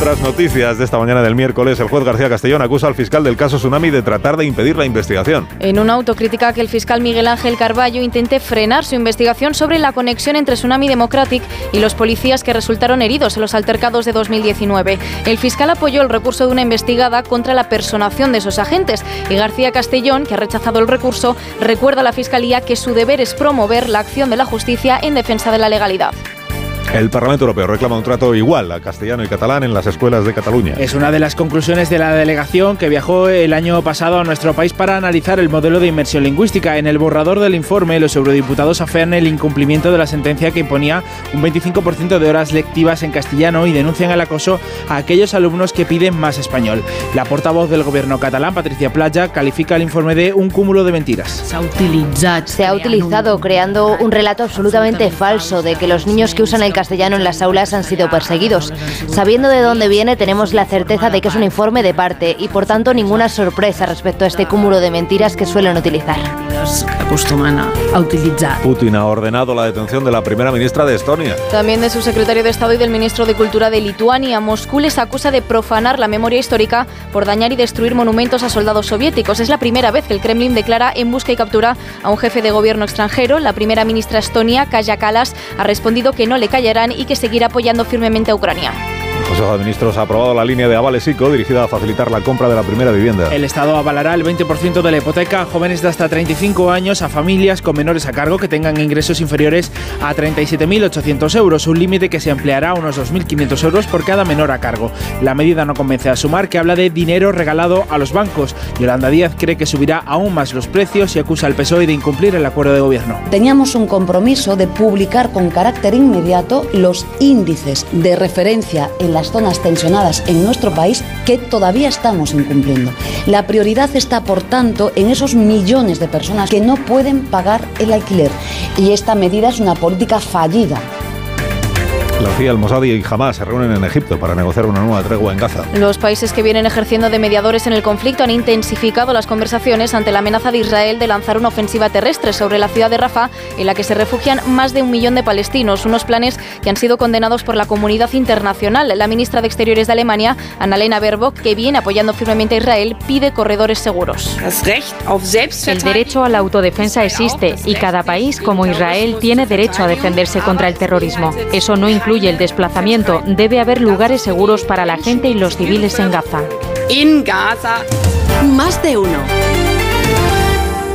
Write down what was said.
otras noticias de esta mañana del miércoles, el juez García Castellón acusa al fiscal del caso Tsunami de tratar de impedir la investigación. En una autocrítica que el fiscal Miguel Ángel Carballo intente frenar su investigación sobre la conexión entre Tsunami Democratic y los policías que resultaron heridos en los altercados de 2019. El fiscal apoyó el recurso de una investigada contra la personación de esos agentes y García Castellón, que ha rechazado el recurso, recuerda a la Fiscalía que su deber es promover la acción de la justicia en defensa de la legalidad. El Parlamento Europeo reclama un trato igual a castellano y catalán en las escuelas de Cataluña. Es una de las conclusiones de la delegación que viajó el año pasado a nuestro país para analizar el modelo de inmersión lingüística. En el borrador del informe, los eurodiputados afean el incumplimiento de la sentencia que imponía un 25% de horas lectivas en castellano y denuncian el acoso a aquellos alumnos que piden más español. La portavoz del gobierno catalán, Patricia Playa, califica el informe de un cúmulo de mentiras. Se ha utilizado creando un relato absolutamente falso de que los niños que usan el castellano en las aulas han sido perseguidos. Sabiendo de dónde viene, tenemos la certeza de que es un informe de parte y, por tanto, ninguna sorpresa respecto a este cúmulo de mentiras que suelen utilizar. Putin ha ordenado la detención de la primera ministra de Estonia. También de su secretario de Estado y del ministro de Cultura de Lituania. Moscú les acusa de profanar la memoria histórica por dañar y destruir monumentos a soldados soviéticos. Es la primera vez que el Kremlin declara en busca y captura a un jefe de gobierno extranjero. La primera ministra estonia, Kaya Kalas, ha respondido que no le y que seguirá apoyando firmemente a Ucrania. El Consejo de Ministros ha aprobado la línea de avales ICO dirigida a facilitar la compra de la primera vivienda. El Estado avalará el 20% de la hipoteca a jóvenes de hasta 35 años, a familias con menores a cargo que tengan ingresos inferiores a 37.800 euros, un límite que se ampliará a unos 2.500 euros por cada menor a cargo. La medida no convence a Sumar, que habla de dinero regalado a los bancos. Yolanda Díaz cree que subirá aún más los precios y acusa al PSOE de incumplir el acuerdo de gobierno. Teníamos un compromiso de publicar con carácter inmediato los índices de referencia en las zonas tensionadas en nuestro país que todavía estamos incumpliendo. La prioridad está, por tanto, en esos millones de personas que no pueden pagar el alquiler. Y esta medida es una política fallida La CIA, el Mossad y Hamas se reúnen en Egipto para negociar una nueva tregua en Gaza. Los países que vienen ejerciendo de mediadores en el conflicto han intensificado las conversaciones ante la amenaza de Israel de lanzar una ofensiva terrestre sobre la ciudad de Rafah, en la que se refugian más de un millón de palestinos, unos planes que han sido condenados por la comunidad internacional. La ministra de Exteriores de Alemania, Annalena Baerbock, que viene apoyando firmemente a Israel, pide corredores seguros. El derecho a la autodefensa existe y cada país, como Israel, tiene derecho a defenderse contra el terrorismo. Eso no incluye el desplazamiento. Debe haber lugares seguros para la gente y los civiles en Gaza. Más de uno.